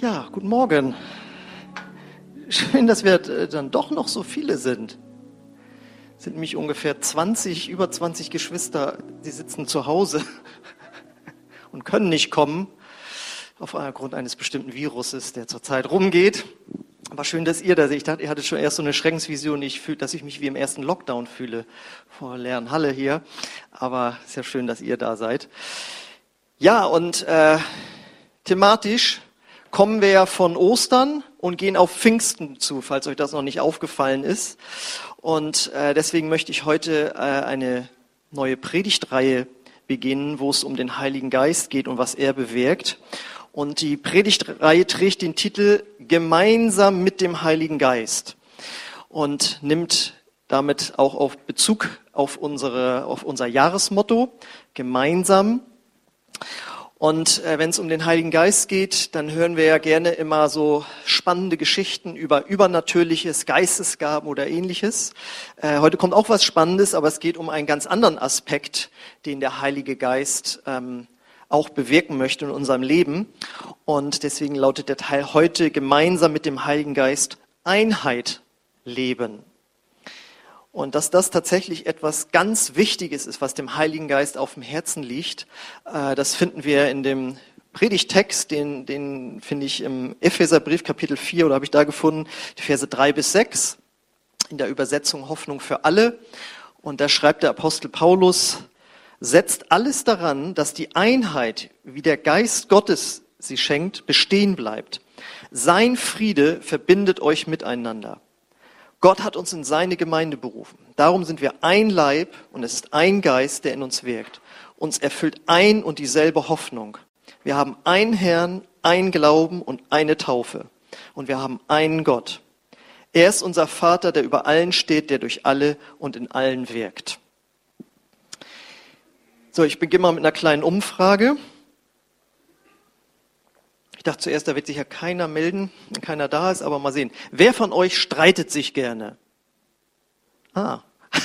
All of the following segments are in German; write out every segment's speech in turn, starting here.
Ja, guten Morgen. Schön, dass wir äh, dann doch noch so viele sind. Es sind nämlich ungefähr 20, über 20 Geschwister, die sitzen zu Hause und können nicht kommen aufgrund eines bestimmten Viruses, der zurzeit rumgeht. Aber schön, dass ihr da seid. Ich dachte, ihr hattet schon erst so eine Schreckensvision, ich fühl, dass ich mich wie im ersten Lockdown fühle vor leeren Halle hier. Aber es ist ja schön, dass ihr da seid. Ja, und äh, thematisch kommen wir ja von Ostern und gehen auf Pfingsten zu, falls euch das noch nicht aufgefallen ist. Und äh, deswegen möchte ich heute äh, eine neue Predigtreihe beginnen, wo es um den Heiligen Geist geht und was er bewirkt. Und die Predigtreihe trägt den Titel Gemeinsam mit dem Heiligen Geist und nimmt damit auch auf Bezug auf, unsere, auf unser Jahresmotto, gemeinsam. Und äh, wenn es um den Heiligen Geist geht, dann hören wir ja gerne immer so spannende Geschichten über Übernatürliches, Geistesgaben oder ähnliches. Äh, heute kommt auch was Spannendes, aber es geht um einen ganz anderen Aspekt, den der Heilige Geist ähm, auch bewirken möchte in unserem Leben. Und deswegen lautet der Teil heute gemeinsam mit dem Heiligen Geist Einheit leben. Und dass das tatsächlich etwas ganz Wichtiges ist, was dem Heiligen Geist auf dem Herzen liegt, äh, das finden wir in dem Predigtext, den, den finde ich im Epheserbrief Kapitel 4 oder habe ich da gefunden, die Verse 3 bis 6 in der Übersetzung Hoffnung für alle. Und da schreibt der Apostel Paulus, setzt alles daran, dass die Einheit, wie der Geist Gottes sie schenkt, bestehen bleibt. Sein Friede verbindet euch miteinander. Gott hat uns in seine Gemeinde berufen. Darum sind wir ein Leib und es ist ein Geist, der in uns wirkt. Uns erfüllt ein und dieselbe Hoffnung. Wir haben einen Herrn, ein Glauben und eine Taufe. Und wir haben einen Gott. Er ist unser Vater, der über allen steht, der durch alle und in allen wirkt. So, ich beginne mal mit einer kleinen Umfrage. Ich dachte zuerst, da wird sich ja keiner melden, keiner da ist, aber mal sehen. Wer von euch streitet sich gerne? Ah.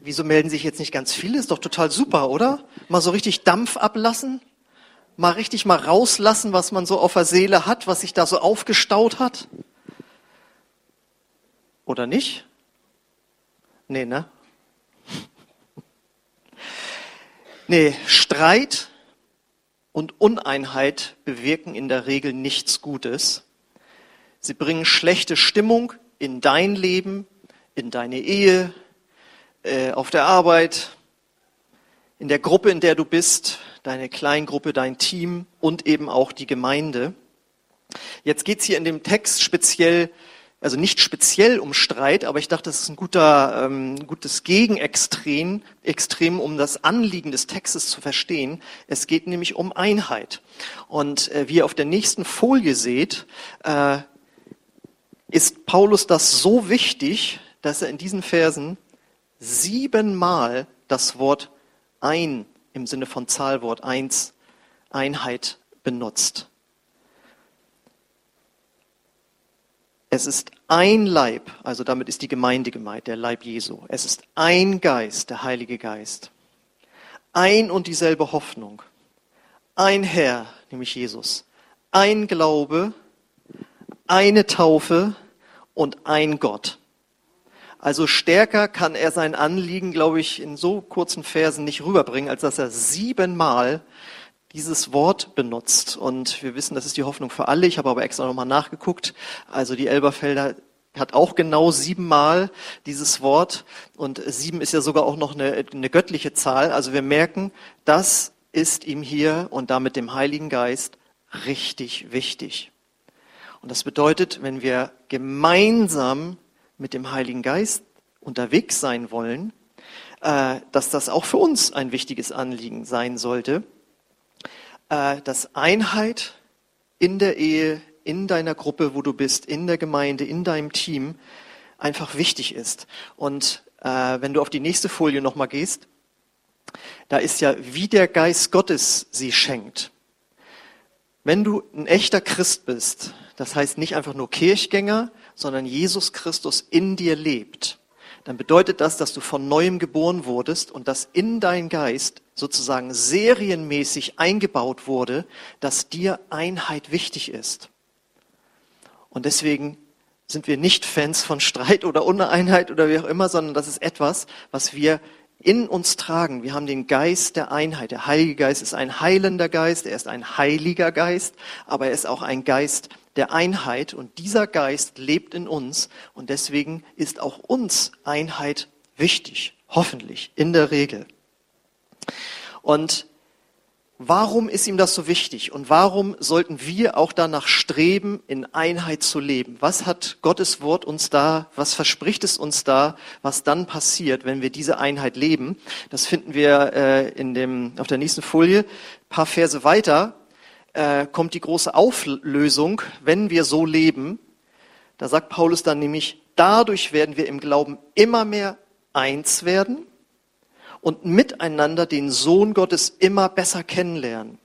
Wieso melden sich jetzt nicht ganz viele? Ist doch total super, oder? Mal so richtig Dampf ablassen? Mal richtig mal rauslassen, was man so auf der Seele hat, was sich da so aufgestaut hat? Oder nicht? Nee, ne? Nee, Streit und Uneinheit bewirken in der Regel nichts Gutes. Sie bringen schlechte Stimmung in dein Leben, in deine Ehe, äh, auf der Arbeit, in der Gruppe, in der du bist, deine Kleingruppe, dein Team und eben auch die Gemeinde. Jetzt geht's hier in dem Text speziell also nicht speziell um Streit, aber ich dachte, das ist ein guter, ähm, gutes Gegenextrem, Extrem, um das Anliegen des Textes zu verstehen. Es geht nämlich um Einheit. Und äh, wie ihr auf der nächsten Folie seht, äh, ist Paulus das so wichtig, dass er in diesen Versen siebenmal das Wort ein im Sinne von Zahlwort eins, Einheit benutzt. Es ist ein Leib, also damit ist die Gemeinde gemeint, der Leib Jesu. Es ist ein Geist, der Heilige Geist. Ein und dieselbe Hoffnung. Ein Herr, nämlich Jesus. Ein Glaube, eine Taufe und ein Gott. Also stärker kann er sein Anliegen, glaube ich, in so kurzen Versen nicht rüberbringen, als dass er siebenmal dieses Wort benutzt. Und wir wissen, das ist die Hoffnung für alle. Ich habe aber extra nochmal nachgeguckt. Also die Elberfelder hat auch genau siebenmal dieses Wort. Und sieben ist ja sogar auch noch eine, eine göttliche Zahl. Also wir merken, das ist ihm hier und damit dem Heiligen Geist richtig wichtig. Und das bedeutet, wenn wir gemeinsam mit dem Heiligen Geist unterwegs sein wollen, äh, dass das auch für uns ein wichtiges Anliegen sein sollte äh, dass Einheit in der Ehe, in deiner Gruppe, wo du bist, in der Gemeinde, in deinem Team einfach wichtig ist. Und äh, wenn du auf die nächste Folie nochmal gehst, da ist ja, wie der Geist Gottes sie schenkt. Wenn du ein echter Christ bist, das heißt nicht einfach nur Kirchgänger, sondern Jesus Christus in dir lebt, dann bedeutet das, dass du von neuem geboren wurdest und dass in dein Geist sozusagen serienmäßig eingebaut wurde, dass dir Einheit wichtig ist. Und deswegen sind wir nicht Fans von Streit oder Uneinheit oder wie auch immer, sondern das ist etwas, was wir in uns tragen. Wir haben den Geist der Einheit. Der Heilige Geist ist ein heilender Geist, er ist ein heiliger Geist, aber er ist auch ein Geist der Einheit und dieser Geist lebt in uns und deswegen ist auch uns Einheit wichtig, hoffentlich, in der Regel. Und Warum ist ihm das so wichtig und warum sollten wir auch danach streben, in Einheit zu leben? Was hat Gottes Wort uns da, was verspricht es uns da, was dann passiert, wenn wir diese Einheit leben? Das finden wir äh, in dem, auf der nächsten Folie. Ein paar Verse weiter äh, kommt die große Auflösung, wenn wir so leben. Da sagt Paulus dann nämlich, dadurch werden wir im Glauben immer mehr eins werden und miteinander den Sohn Gottes immer besser kennenlernen.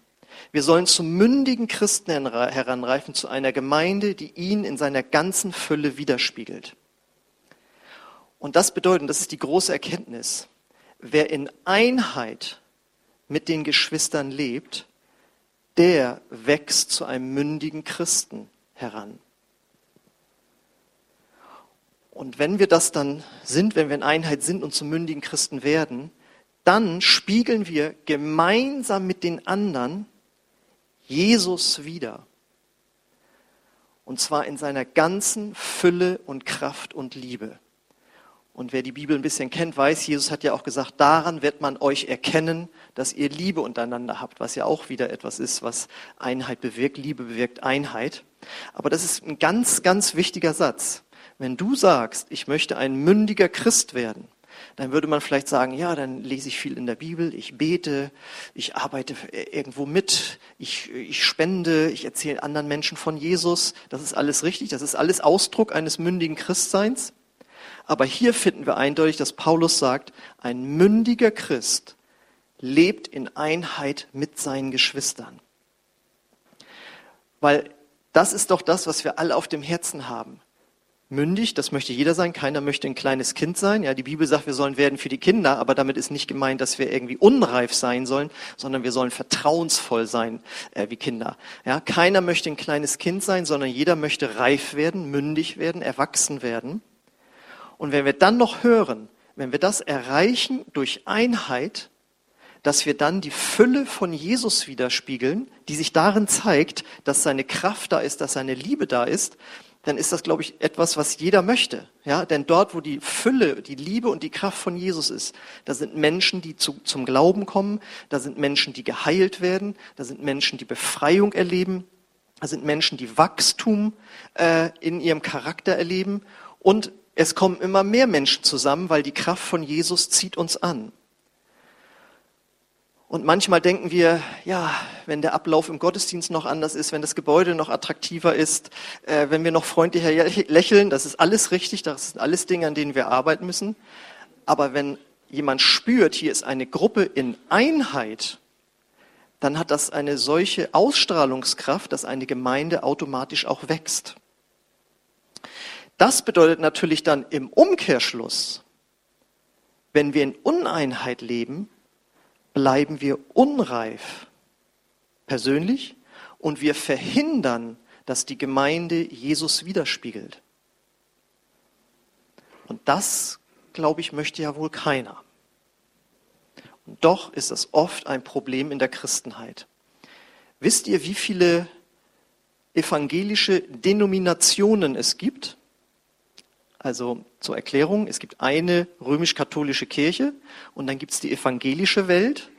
Wir sollen zum mündigen Christen heranreifen, zu einer Gemeinde, die ihn in seiner ganzen Fülle widerspiegelt. Und das bedeutet, das ist die große Erkenntnis, wer in Einheit mit den Geschwistern lebt, der wächst zu einem mündigen Christen heran. Und wenn wir das dann sind, wenn wir in Einheit sind und zum mündigen Christen werden, dann spiegeln wir gemeinsam mit den anderen Jesus wieder. Und zwar in seiner ganzen Fülle und Kraft und Liebe. Und wer die Bibel ein bisschen kennt, weiß, Jesus hat ja auch gesagt, daran wird man euch erkennen, dass ihr Liebe untereinander habt, was ja auch wieder etwas ist, was Einheit bewirkt. Liebe bewirkt Einheit. Aber das ist ein ganz, ganz wichtiger Satz. Wenn du sagst, ich möchte ein mündiger Christ werden, dann würde man vielleicht sagen, ja, dann lese ich viel in der Bibel, ich bete, ich arbeite irgendwo mit, ich, ich spende, ich erzähle anderen Menschen von Jesus. Das ist alles richtig, das ist alles Ausdruck eines mündigen Christseins. Aber hier finden wir eindeutig, dass Paulus sagt, ein mündiger Christ lebt in Einheit mit seinen Geschwistern. Weil das ist doch das, was wir alle auf dem Herzen haben mündig, das möchte jeder sein, keiner möchte ein kleines Kind sein. Ja, die Bibel sagt, wir sollen werden für die Kinder, aber damit ist nicht gemeint, dass wir irgendwie unreif sein sollen, sondern wir sollen vertrauensvoll sein äh, wie Kinder. Ja, keiner möchte ein kleines Kind sein, sondern jeder möchte reif werden, mündig werden, erwachsen werden. Und wenn wir dann noch hören, wenn wir das erreichen durch Einheit, dass wir dann die Fülle von Jesus widerspiegeln, die sich darin zeigt, dass seine Kraft da ist, dass seine Liebe da ist, dann ist das, glaube ich, etwas, was jeder möchte. Ja, denn dort, wo die Fülle, die Liebe und die Kraft von Jesus ist, da sind Menschen, die zu, zum Glauben kommen, da sind Menschen, die geheilt werden, da sind Menschen, die Befreiung erleben, da sind Menschen, die Wachstum äh, in ihrem Charakter erleben und es kommen immer mehr Menschen zusammen, weil die Kraft von Jesus zieht uns an. Und manchmal denken wir, ja, wenn der Ablauf im Gottesdienst noch anders ist, wenn das Gebäude noch attraktiver ist, äh, wenn wir noch freundlicher lächeln, das ist alles richtig, das sind alles Dinge, an denen wir arbeiten müssen. Aber wenn jemand spürt, hier ist eine Gruppe in Einheit, dann hat das eine solche Ausstrahlungskraft, dass eine Gemeinde automatisch auch wächst. Das bedeutet natürlich dann im Umkehrschluss, wenn wir in Uneinheit leben, bleiben wir unreif persönlich und wir verhindern, dass die Gemeinde Jesus widerspiegelt. Und das, glaube ich, möchte ja wohl keiner. Und doch ist das oft ein Problem in der Christenheit. Wisst ihr, wie viele evangelische Denominationen es gibt? Also zur Erklärung, es gibt eine römisch-katholische Kirche und dann gibt es die evangelische Welt.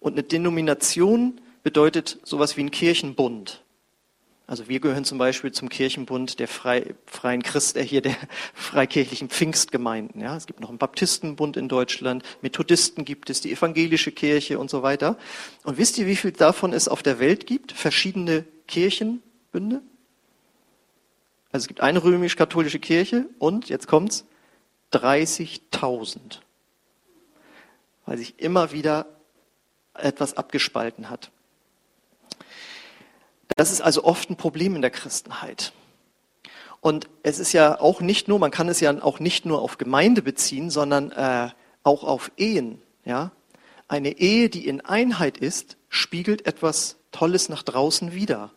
Und eine Denomination bedeutet sowas wie ein Kirchenbund. Also wir gehören zum Beispiel zum Kirchenbund der Frei, Freien Christ, äh hier der freikirchlichen Pfingstgemeinden. Ja, es gibt noch einen Baptistenbund in Deutschland, Methodisten gibt es, die evangelische Kirche und so weiter. Und wisst ihr, wie viel davon es auf der Welt gibt? Verschiedene Kirchenbünde? Also es gibt eine römisch-katholische Kirche und, jetzt kommt's, 30.000. Weil sich immer wieder etwas abgespalten hat. Das ist also oft ein Problem in der Christenheit. Und es ist ja auch nicht nur, man kann es ja auch nicht nur auf Gemeinde beziehen, sondern äh, auch auf Ehen. Ja? Eine Ehe, die in Einheit ist, spiegelt etwas Tolles nach draußen wider.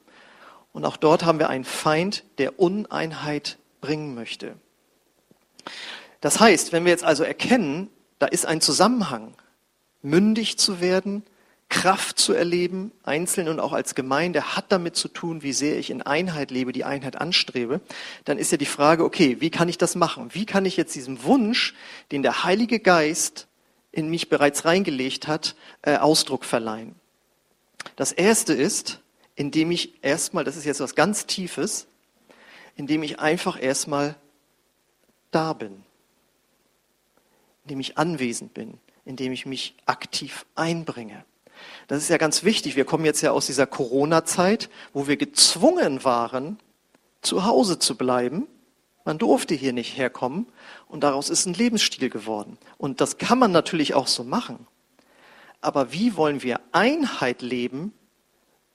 Und auch dort haben wir einen Feind, der Uneinheit bringen möchte. Das heißt, wenn wir jetzt also erkennen, da ist ein Zusammenhang, mündig zu werden, Kraft zu erleben, einzeln und auch als Gemeinde, hat damit zu tun, wie sehr ich in Einheit lebe, die Einheit anstrebe, dann ist ja die Frage, okay, wie kann ich das machen? Wie kann ich jetzt diesem Wunsch, den der Heilige Geist in mich bereits reingelegt hat, äh, Ausdruck verleihen? Das erste ist, indem ich erstmal, das ist jetzt was ganz Tiefes, indem ich einfach erstmal da bin, indem ich anwesend bin, indem ich mich aktiv einbringe. Das ist ja ganz wichtig. Wir kommen jetzt ja aus dieser Corona-Zeit, wo wir gezwungen waren, zu Hause zu bleiben. Man durfte hier nicht herkommen und daraus ist ein Lebensstil geworden. Und das kann man natürlich auch so machen. Aber wie wollen wir Einheit leben,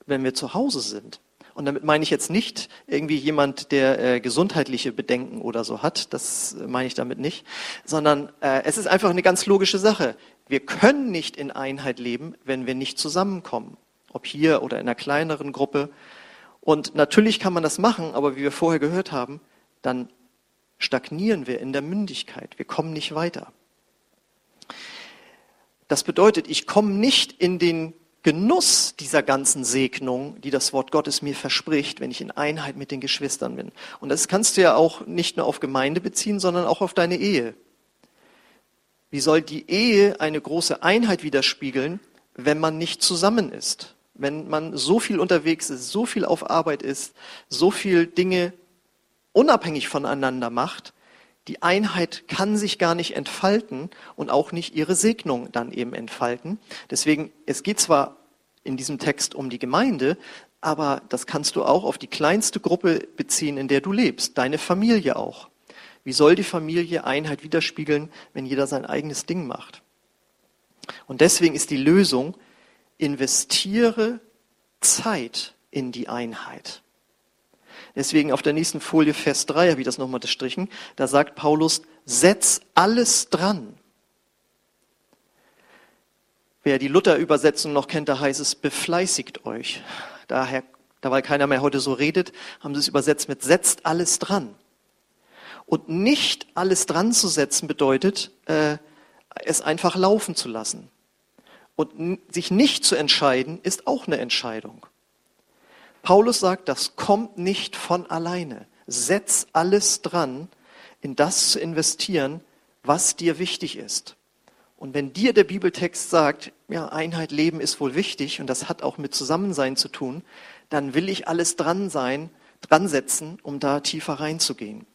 wenn wir zu Hause sind? Und damit meine ich jetzt nicht irgendwie jemand, der äh, gesundheitliche Bedenken oder so hat, das meine ich damit nicht, sondern äh, es ist einfach eine ganz logische Sache. Wir können nicht in Einheit leben, wenn wir nicht zusammenkommen, ob hier oder in einer kleineren Gruppe. Und natürlich kann man das machen, aber wie wir vorher gehört haben, dann stagnieren wir in der Mündigkeit. Wir kommen nicht weiter. Das bedeutet, ich komme nicht in den Genuss dieser ganzen Segnung, die das Wort Gottes mir verspricht, wenn ich in Einheit mit den Geschwistern bin. Und das kannst du ja auch nicht nur auf Gemeinde beziehen, sondern auch auf deine Ehe. Wie soll die Ehe eine große Einheit widerspiegeln, wenn man nicht zusammen ist? Wenn man so viel unterwegs ist, so viel auf Arbeit ist, so viel Dinge unabhängig voneinander macht, die Einheit kann sich gar nicht entfalten und auch nicht ihre Segnung dann eben entfalten. Deswegen, es geht zwar in diesem Text um die Gemeinde, aber das kannst du auch auf die kleinste Gruppe beziehen, in der du lebst, deine Familie auch. Wie soll die Familie Einheit widerspiegeln, wenn jeder sein eigenes Ding macht? Und deswegen ist die Lösung, investiere Zeit in die Einheit. Deswegen auf der nächsten Folie, Vers 3, habe ich das nochmal gestrichen. Da sagt Paulus, setz alles dran. Wer die Luther-Übersetzung noch kennt, da heißt es, befleißigt euch. Daher, da weil keiner mehr heute so redet, haben sie es übersetzt mit setzt alles dran. Und nicht alles dran zu setzen bedeutet, äh, es einfach laufen zu lassen. Und sich nicht zu entscheiden, ist auch eine Entscheidung. Paulus sagt, das kommt nicht von alleine. Setz alles dran, in das zu investieren, was dir wichtig ist. Und wenn dir der Bibeltext sagt, ja, Einheit leben ist wohl wichtig und das hat auch mit Zusammensein zu tun, dann will ich alles dran sein, dran setzen, um da tiefer reinzugehen.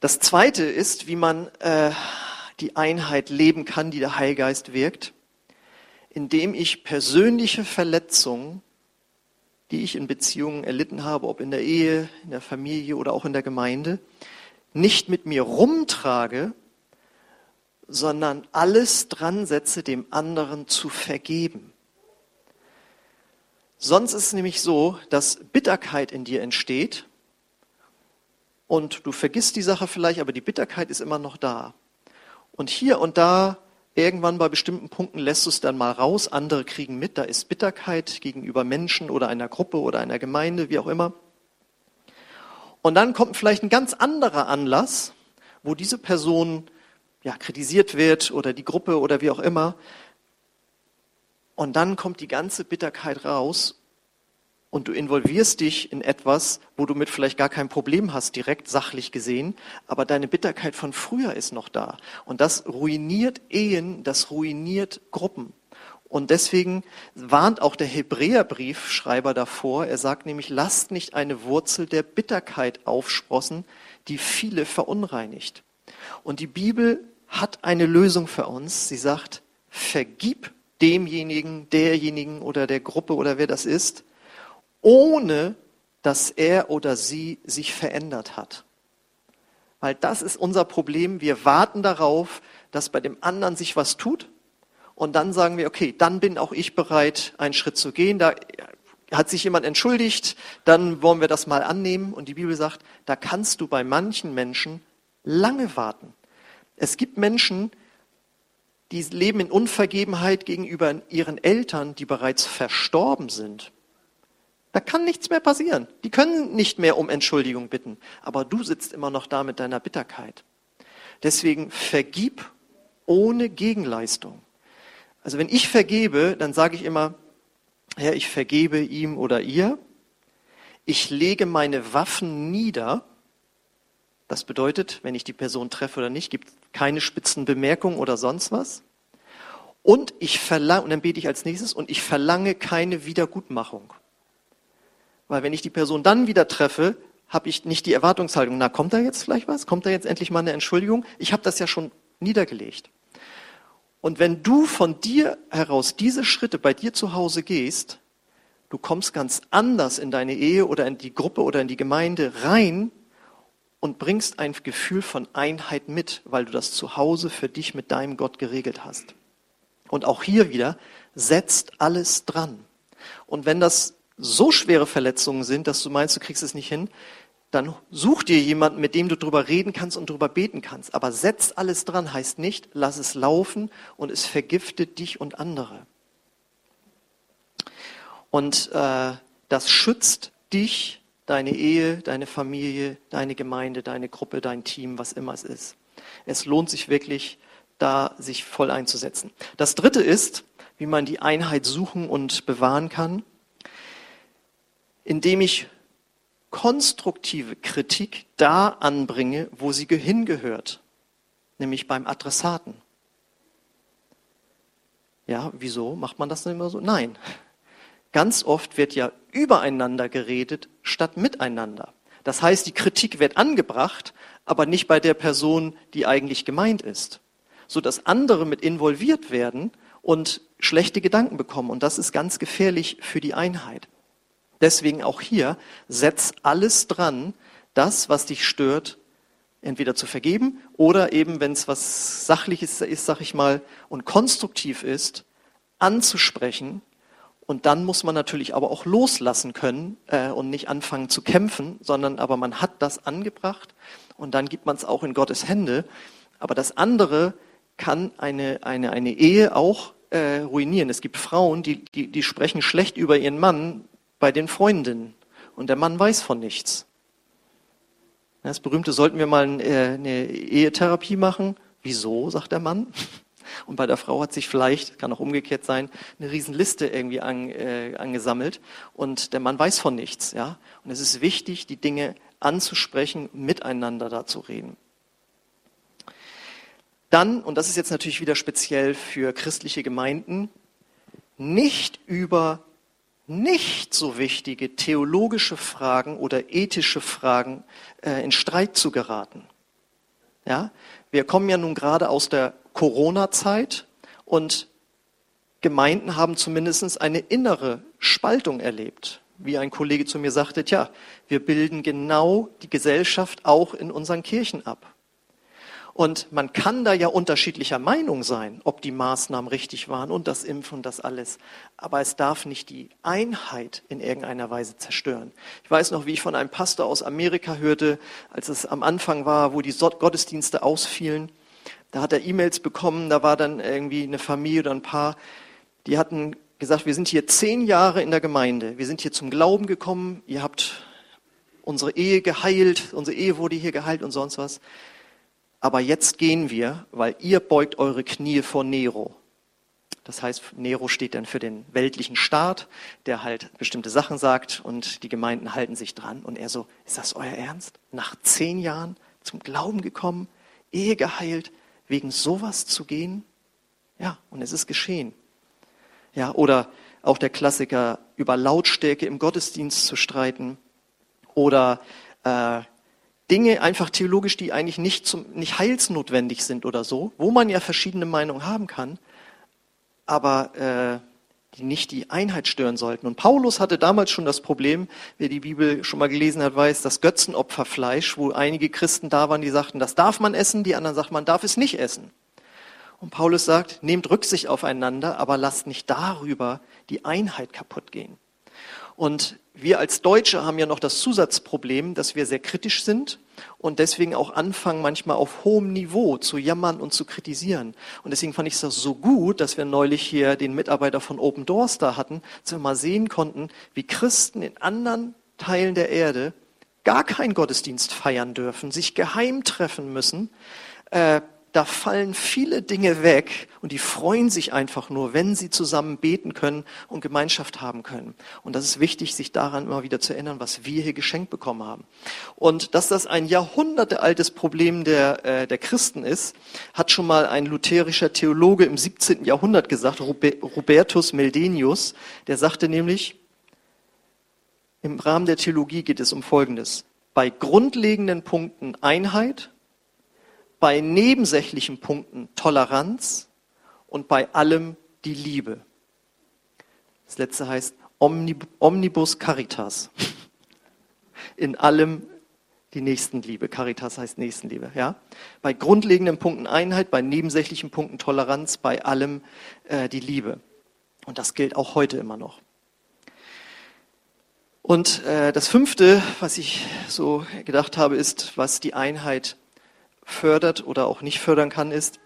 Das zweite ist, wie man äh, die Einheit leben kann, die der Heilgeist wirkt indem ich persönliche Verletzungen, die ich in Beziehungen erlitten habe, ob in der Ehe, in der Familie oder auch in der Gemeinde, nicht mit mir rumtrage, sondern alles dran setze, dem anderen zu vergeben. Sonst ist es nämlich so, dass Bitterkeit in dir entsteht und du vergisst die Sache vielleicht, aber die Bitterkeit ist immer noch da. Und hier und da Irgendwann bei bestimmten Punkten lässt du es dann mal raus, andere kriegen mit, da ist Bitterkeit gegenüber Menschen oder einer Gruppe oder einer Gemeinde, wie auch immer. Und dann kommt vielleicht ein ganz anderer Anlass, wo diese Person ja, kritisiert wird oder die Gruppe oder wie auch immer. Und dann kommt die ganze Bitterkeit raus und du involvierst dich in etwas, wo du mit vielleicht gar kein Problem hast, direkt sachlich gesehen, aber deine Bitterkeit von früher ist noch da. Und das ruiniert Ehen, das ruiniert Gruppen. Und deswegen warnt auch der Hebräerbriefschreiber davor, er sagt nämlich, lasst nicht eine Wurzel der Bitterkeit aufsprossen, die viele verunreinigt. Und die Bibel hat eine Lösung für uns. Sie sagt, vergib demjenigen, derjenigen oder der Gruppe oder wer das ist, ohne dass er oder sie sich verändert hat. Weil das ist unser Problem. Wir warten darauf, dass bei dem anderen sich was tut. Und dann sagen wir, okay, dann bin auch ich bereit, einen Schritt zu gehen. Da hat sich jemand entschuldigt, dann wollen wir das mal annehmen. Und die Bibel sagt, da kannst du bei manchen Menschen lange warten. Es gibt Menschen, die leben in Unvergebenheit gegenüber ihren Eltern, die bereits verstorben sind. Da kann nichts mehr passieren. Die können nicht mehr um Entschuldigung bitten. Aber du sitzt immer noch da mit deiner Bitterkeit. Deswegen vergib ohne Gegenleistung. Also wenn ich vergebe, dann sage ich immer, Herr, ich vergebe ihm oder ihr. Ich lege meine Waffen nieder. Das bedeutet, wenn ich die Person treffe oder nicht, gibt keine spitzen Bemerkungen oder sonst was. Und ich verlange, und dann bete ich als nächstes, und ich verlange keine Wiedergutmachung. Weil wenn ich die Person dann wieder treffe, habe ich nicht die Erwartungshaltung, na, kommt da jetzt vielleicht was? Kommt da jetzt endlich mal eine Entschuldigung? Ich habe das ja schon niedergelegt. Und wenn du von dir heraus diese Schritte bei dir zu Hause gehst, du kommst ganz anders in deine Ehe oder in die Gruppe oder in die Gemeinde rein und bringst ein Gefühl von Einheit mit, weil du das zu Hause für dich mit deinem Gott geregelt hast. Und auch hier wieder, setzt alles dran. Und wenn das so schwere Verletzungen sind, dass du meinst, du kriegst es nicht hin, dann such dir jemanden, mit dem du drüber reden kannst und drüber beten kannst. Aber setz alles dran heißt nicht, lass es laufen und es vergiftet dich und andere. Und äh, das schützt dich, deine Ehe, deine Familie, deine Gemeinde, deine Gruppe, dein Team, was immer es ist. Es lohnt sich wirklich, da sich voll einzusetzen. Das Dritte ist, wie man die Einheit suchen und bewahren kann indem ich konstruktive Kritik da anbringe, wo sie hingehört, nämlich beim Adressaten. Ja, wieso macht man das denn immer so? Nein. Ganz oft wird ja übereinander geredet statt miteinander. Das heißt, die Kritik wird angebracht, aber nicht bei der Person, die eigentlich gemeint ist, so dass andere mit involviert werden und schlechte Gedanken bekommen. Und das ist ganz gefährlich für die Einheit. Deswegen auch hier, setz alles dran, das, was dich stört, entweder zu vergeben oder eben, wenn es was Sachliches ist, sag ich mal, und konstruktiv ist, anzusprechen. Und dann muss man natürlich aber auch loslassen können äh, und nicht anfangen zu kämpfen, sondern aber man hat das angebracht und dann gibt man es auch in Gottes Hände. Aber das andere kann eine, eine, eine Ehe auch äh, ruinieren. Es gibt Frauen, die, die, die sprechen schlecht über ihren Mann, bei den Freundinnen und der Mann weiß von nichts. Das berühmte, sollten wir mal äh, eine Ehetherapie machen? Wieso, sagt der Mann. Und bei der Frau hat sich vielleicht, kann auch umgekehrt sein, eine Riesenliste irgendwie an, äh, angesammelt und der Mann weiß von nichts. Ja? Und es ist wichtig, die Dinge anzusprechen, miteinander da zu reden. Dann, und das ist jetzt natürlich wieder speziell für christliche Gemeinden, nicht über nicht so wichtige theologische Fragen oder ethische Fragen äh, in Streit zu geraten. Ja, wir kommen ja nun gerade aus der Corona-Zeit und Gemeinden haben zumindest eine innere Spaltung erlebt. Wie ein Kollege zu mir sagte, tja, wir bilden genau die Gesellschaft auch in unseren Kirchen ab. Und man kann da ja unterschiedlicher Meinung sein, ob die Maßnahmen richtig waren und das Impfen und das alles. Aber es darf nicht die Einheit in irgendeiner Weise zerstören. Ich weiß noch, wie ich von einem Pastor aus Amerika hörte, als es am Anfang war, wo die Gottesdienste ausfielen. Da hat er E-Mails bekommen, da war dann irgendwie eine Familie oder ein Paar, die hatten gesagt, wir sind hier zehn Jahre in der Gemeinde, wir sind hier zum Glauben gekommen, ihr habt unsere Ehe geheilt, unsere Ehe wurde hier geheilt und sonst was aber jetzt gehen wir, weil ihr beugt eure Knie vor Nero. Das heißt, Nero steht dann für den weltlichen Staat, der halt bestimmte Sachen sagt und die Gemeinden halten sich dran. Und er so, ist das euer Ernst? Nach zehn Jahren zum Glauben gekommen, Ehe geheilt, wegen sowas zu gehen? Ja, und es ist geschehen. Ja, oder auch der Klassiker, über Lautstärke im Gottesdienst zu streiten oder äh, Dinge einfach theologisch, die eigentlich nicht, zum, nicht heilsnotwendig sind oder so, wo man ja verschiedene Meinungen haben kann, aber äh, die nicht die Einheit stören sollten. Und Paulus hatte damals schon das Problem, wer die Bibel schon mal gelesen hat, weiß, das Götzenopferfleisch, wo einige Christen da waren, die sagten, das darf man essen, die anderen sagten, man darf es nicht essen. Und Paulus sagt, nehmt Rücksicht aufeinander, aber lasst nicht darüber die Einheit kaputt gehen. Und wir als Deutsche haben ja noch das Zusatzproblem, dass wir sehr kritisch sind und deswegen auch anfangen, manchmal auf hohem Niveau zu jammern und zu kritisieren. Und deswegen fand ich es so gut, dass wir neulich hier den Mitarbeiter von Open Doors da hatten, dass wir mal sehen konnten, wie Christen in anderen Teilen der Erde gar keinen Gottesdienst feiern dürfen, sich geheim treffen müssen, äh, da fallen viele Dinge weg und die freuen sich einfach nur, wenn sie zusammen beten können und Gemeinschaft haben können. Und das ist wichtig, sich daran immer wieder zu erinnern, was wir hier geschenkt bekommen haben. Und dass das ein jahrhundertealtes Problem der, äh, der Christen ist, hat schon mal ein lutherischer Theologe im 17. Jahrhundert gesagt, Robertus Meldenius, der sagte nämlich, im Rahmen der Theologie geht es um Folgendes. Bei grundlegenden Punkten Einheit, bei nebensächlichen Punkten Toleranz und bei allem die Liebe. Das letzte heißt Omnibus Caritas. In allem die Nächstenliebe. Caritas heißt Nächstenliebe. Ja? Bei grundlegenden Punkten Einheit, bei nebensächlichen Punkten Toleranz, bei allem äh, die Liebe. Und das gilt auch heute immer noch. Und äh, das fünfte, was ich so gedacht habe, ist, was die Einheit fördert oder auch nicht fördern kann, ist,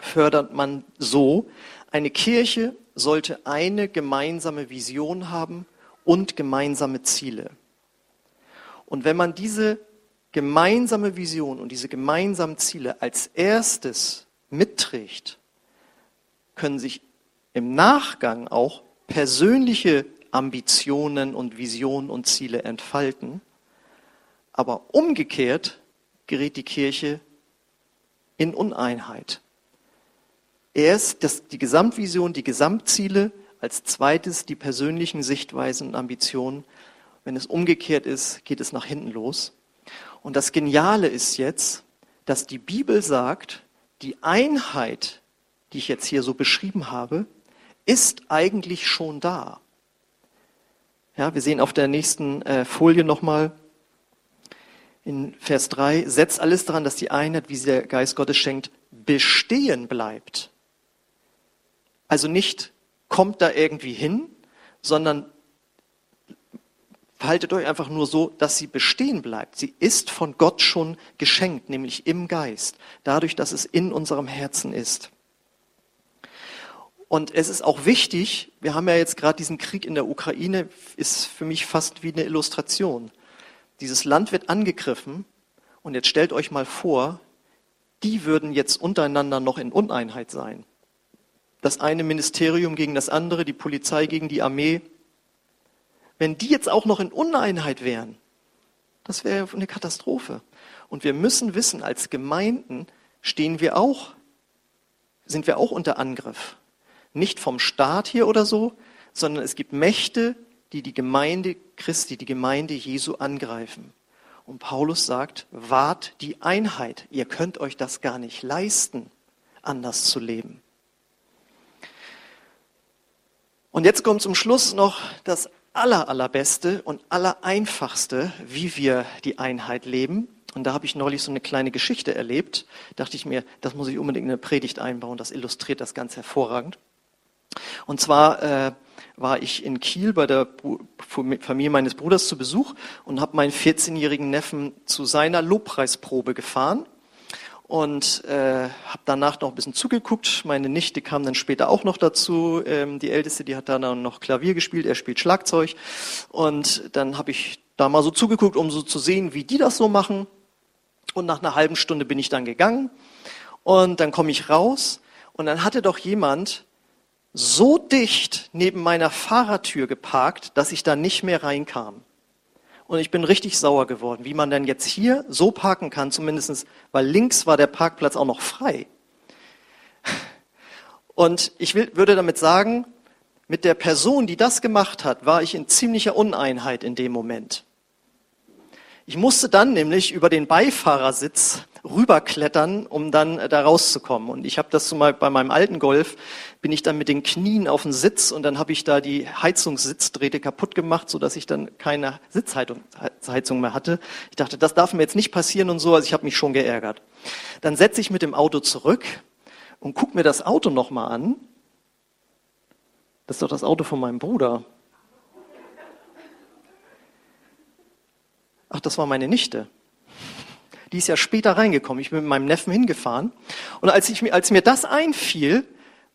fördert man so, eine Kirche sollte eine gemeinsame Vision haben und gemeinsame Ziele. Und wenn man diese gemeinsame Vision und diese gemeinsamen Ziele als erstes mitträgt, können sich im Nachgang auch persönliche Ambitionen und Visionen und Ziele entfalten. Aber umgekehrt gerät die Kirche in Uneinheit. Erst das, die Gesamtvision, die Gesamtziele, als zweites die persönlichen Sichtweisen und Ambitionen. Wenn es umgekehrt ist, geht es nach hinten los. Und das Geniale ist jetzt, dass die Bibel sagt, die Einheit, die ich jetzt hier so beschrieben habe, ist eigentlich schon da. Ja, wir sehen auf der nächsten äh, Folie nochmal, in Vers 3, setzt alles daran, dass die Einheit, wie sie der Geist Gottes schenkt, bestehen bleibt. Also nicht kommt da irgendwie hin, sondern verhaltet euch einfach nur so, dass sie bestehen bleibt. Sie ist von Gott schon geschenkt, nämlich im Geist, dadurch, dass es in unserem Herzen ist. Und es ist auch wichtig, wir haben ja jetzt gerade diesen Krieg in der Ukraine, ist für mich fast wie eine Illustration. Dieses Land wird angegriffen und jetzt stellt euch mal vor, die würden jetzt untereinander noch in Uneinheit sein. Das eine Ministerium gegen das andere, die Polizei gegen die Armee. Wenn die jetzt auch noch in Uneinheit wären, das wäre eine Katastrophe. Und wir müssen wissen, als Gemeinden stehen wir auch, sind wir auch unter Angriff. Nicht vom Staat hier oder so, sondern es gibt Mächte, die die Gemeinde Christi, die Gemeinde Jesu angreifen. Und Paulus sagt, wahrt die Einheit. Ihr könnt euch das gar nicht leisten, anders zu leben. Und jetzt kommt zum Schluss noch das aller, allerbeste und allereinfachste, wie wir die Einheit leben. Und da habe ich neulich so eine kleine Geschichte erlebt. Dachte ich mir, das muss ich unbedingt in eine Predigt einbauen. Das illustriert das ganz hervorragend. Und zwar äh, war ich in Kiel bei der Familie meines Bruders zu Besuch und habe meinen 14-jährigen Neffen zu seiner Lobpreisprobe gefahren und äh, habe danach noch ein bisschen zugeguckt. Meine Nichte kam dann später auch noch dazu. Ähm, die Älteste, die hat dann noch Klavier gespielt, er spielt Schlagzeug. Und dann habe ich da mal so zugeguckt, um so zu sehen, wie die das so machen. Und nach einer halben Stunde bin ich dann gegangen. Und dann komme ich raus und dann hatte doch jemand so dicht neben meiner Fahrertür geparkt, dass ich da nicht mehr reinkam. Und ich bin richtig sauer geworden, wie man denn jetzt hier so parken kann, zumindestens, weil links war der Parkplatz auch noch frei. Und ich will, würde damit sagen, mit der Person, die das gemacht hat, war ich in ziemlicher Uneinheit in dem Moment. Ich musste dann nämlich über den Beifahrersitz rüberklettern, um dann äh, da rauszukommen. Und ich habe das zum Beispiel bei meinem alten Golf, bin ich dann mit den Knien auf den Sitz und dann habe ich da die Heizungssitzdrähte kaputt gemacht, sodass ich dann keine Sitzheizung mehr hatte. Ich dachte, das darf mir jetzt nicht passieren und so, also ich habe mich schon geärgert. Dann setze ich mit dem Auto zurück und guck mir das Auto nochmal an. Das ist doch das Auto von meinem Bruder. ach, das war meine Nichte. Die ist ja später reingekommen. Ich bin mit meinem Neffen hingefahren. Und als, ich, als mir das einfiel,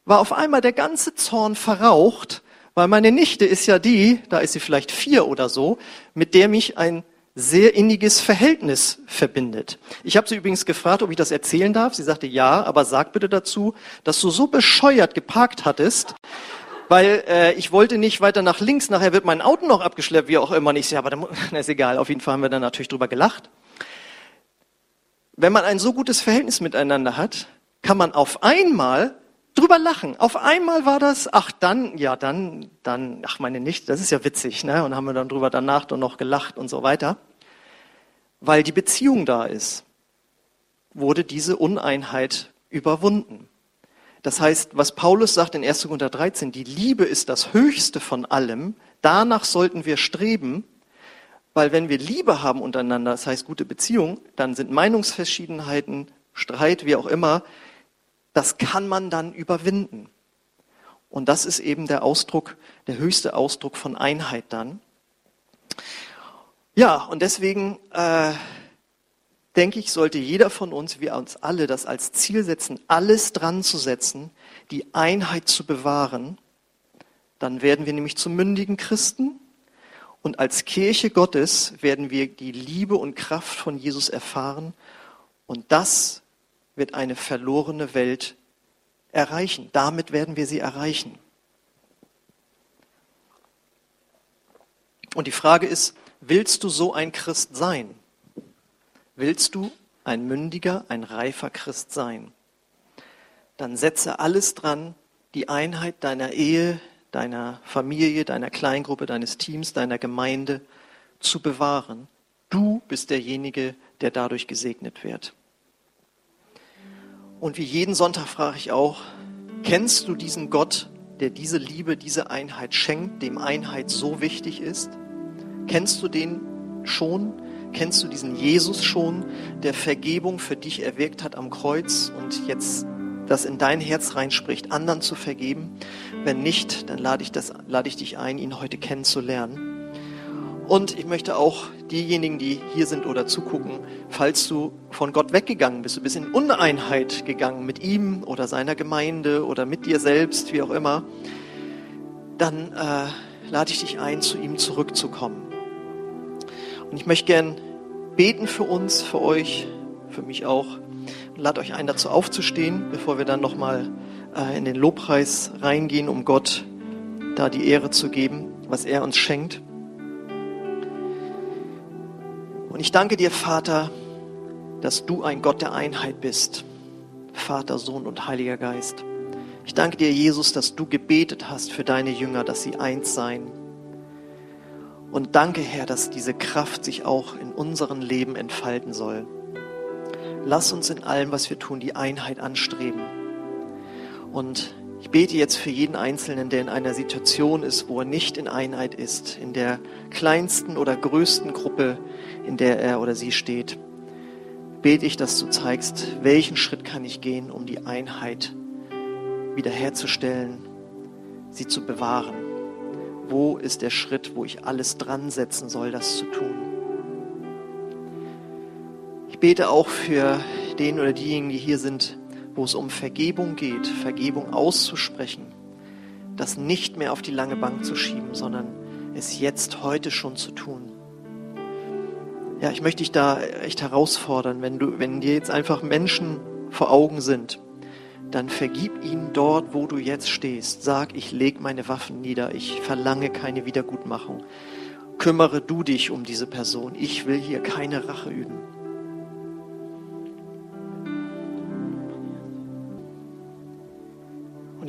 war auf einmal der ganze Zorn verraucht, weil meine Nichte ist ja die, da ist sie vielleicht vier oder so, mit der mich ein sehr inniges Verhältnis verbindet. Ich habe sie übrigens gefragt, ob ich das erzählen darf. Sie sagte ja, aber sag bitte dazu, dass du so bescheuert geparkt hattest, weil äh, ich wollte nicht weiter nach links, nachher wird mein Auto noch abgeschleppt, wie auch immer. Und ich sage, aber dann, na, ist egal, auf jeden Fall haben wir dann natürlich drüber gelacht. Wenn man ein so gutes Verhältnis miteinander hat, kann man auf einmal drüber lachen. Auf einmal war das, ach dann, ja dann, dann, ach meine nicht, das ist ja witzig, ne? Und haben wir dann drüber danach dann noch gelacht und so weiter. Weil die Beziehung da ist, wurde diese Uneinheit überwunden. Das heißt, was Paulus sagt in 1. Korinther 13, die Liebe ist das Höchste von allem, danach sollten wir streben, weil wenn wir Liebe haben untereinander, das heißt gute Beziehung, dann sind Meinungsverschiedenheiten, Streit, wie auch immer, das kann man dann überwinden. Und das ist eben der Ausdruck, der höchste Ausdruck von Einheit dann. Ja, und deswegen äh, denke ich, sollte jeder von uns, wir uns alle, das als Ziel setzen, alles dran zu setzen, die Einheit zu bewahren. Dann werden wir nämlich zu mündigen Christen. Und als Kirche Gottes werden wir die Liebe und Kraft von Jesus erfahren. Und das wird eine verlorene Welt erreichen. Damit werden wir sie erreichen. Und die Frage ist, willst du so ein Christ sein? Willst du ein mündiger, ein reifer Christ sein? Dann setze alles dran, die Einheit deiner Ehe, deiner Familie, deiner Kleingruppe, deines Teams, deiner Gemeinde zu bewahren. Du bist derjenige, der dadurch gesegnet wird. Und wie jeden Sonntag frage ich auch, kennst du diesen Gott, der diese Liebe, diese Einheit schenkt, dem Einheit so wichtig ist? Kennst du den schon? Kennst du diesen Jesus schon, der Vergebung für dich erwirkt hat am Kreuz und jetzt das in dein Herz reinspricht, anderen zu vergeben? Wenn nicht, dann lade ich, das, lade ich dich ein, ihn heute kennenzulernen. Und ich möchte auch diejenigen, die hier sind oder zugucken, falls du von Gott weggegangen bist, du bist in Uneinheit gegangen mit ihm oder seiner Gemeinde oder mit dir selbst, wie auch immer, dann äh, lade ich dich ein, zu ihm zurückzukommen. Und ich möchte gern beten für uns, für euch, für mich auch. Lade euch ein, dazu aufzustehen, bevor wir dann nochmal äh, in den Lobpreis reingehen, um Gott da die Ehre zu geben, was er uns schenkt. Und ich danke dir, Vater, dass du ein Gott der Einheit bist. Vater, Sohn und Heiliger Geist. Ich danke dir, Jesus, dass du gebetet hast für deine Jünger, dass sie eins seien. Und danke, Herr, dass diese Kraft sich auch in unserem Leben entfalten soll. Lass uns in allem, was wir tun, die Einheit anstreben. Und ich bete jetzt für jeden Einzelnen, der in einer Situation ist, wo er nicht in Einheit ist, in der kleinsten oder größten Gruppe, in der er oder sie steht. Bete ich, dass du zeigst, welchen Schritt kann ich gehen, um die Einheit wiederherzustellen, sie zu bewahren. Wo ist der Schritt, wo ich alles dran setzen soll, das zu tun? Bete auch für den oder diejenigen, die hier sind, wo es um Vergebung geht, Vergebung auszusprechen, das nicht mehr auf die lange Bank zu schieben, sondern es jetzt heute schon zu tun. Ja, ich möchte dich da echt herausfordern, wenn du, wenn dir jetzt einfach Menschen vor Augen sind, dann vergib ihnen dort, wo du jetzt stehst. Sag, ich leg meine Waffen nieder, ich verlange keine Wiedergutmachung. Kümmere du dich um diese Person. Ich will hier keine Rache üben.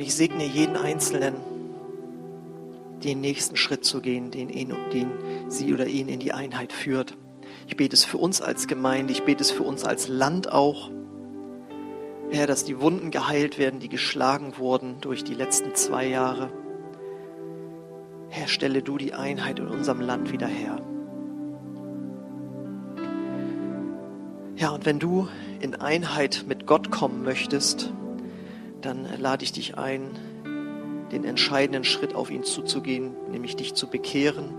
Ich segne jeden Einzelnen, den nächsten Schritt zu gehen, den, ihn, den sie oder ihn in die Einheit führt. Ich bete es für uns als Gemeinde, ich bete es für uns als Land auch. Herr, dass die Wunden geheilt werden, die geschlagen wurden durch die letzten zwei Jahre. Herr, stelle du die Einheit in unserem Land wieder her. Ja, und wenn du in Einheit mit Gott kommen möchtest, dann lade ich dich ein, den entscheidenden Schritt auf ihn zuzugehen, nämlich dich zu bekehren,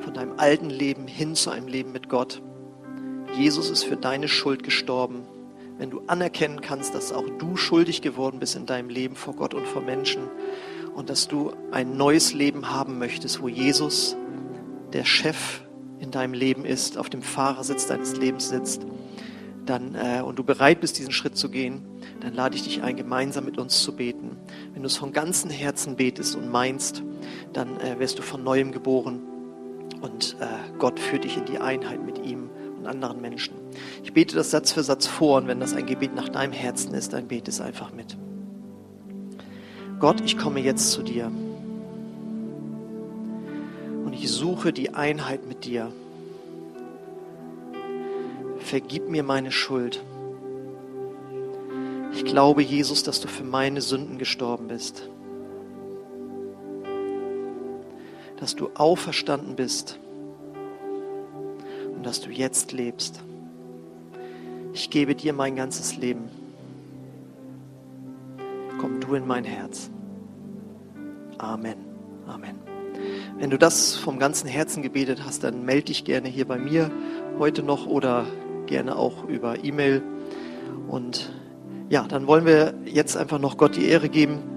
von deinem alten Leben hin zu einem Leben mit Gott. Jesus ist für deine Schuld gestorben. Wenn du anerkennen kannst, dass auch du schuldig geworden bist in deinem Leben vor Gott und vor Menschen und dass du ein neues Leben haben möchtest, wo Jesus der Chef in deinem Leben ist, auf dem Fahrersitz deines Lebens sitzt, dann, äh, und du bereit bist, diesen Schritt zu gehen, dann lade ich dich ein, gemeinsam mit uns zu beten. Wenn du es von ganzem Herzen betest und meinst, dann äh, wirst du von neuem geboren und äh, Gott führt dich in die Einheit mit ihm und anderen Menschen. Ich bete das Satz für Satz vor und wenn das ein Gebet nach deinem Herzen ist, dann bete es einfach mit. Gott, ich komme jetzt zu dir und ich suche die Einheit mit dir. Vergib mir meine Schuld. Ich glaube, Jesus, dass du für meine Sünden gestorben bist. Dass du auferstanden bist und dass du jetzt lebst. Ich gebe dir mein ganzes Leben. Komm du in mein Herz. Amen. Amen. Wenn du das vom ganzen Herzen gebetet hast, dann melde dich gerne hier bei mir heute noch oder gerne auch über E-Mail. Und ja, dann wollen wir jetzt einfach noch Gott die Ehre geben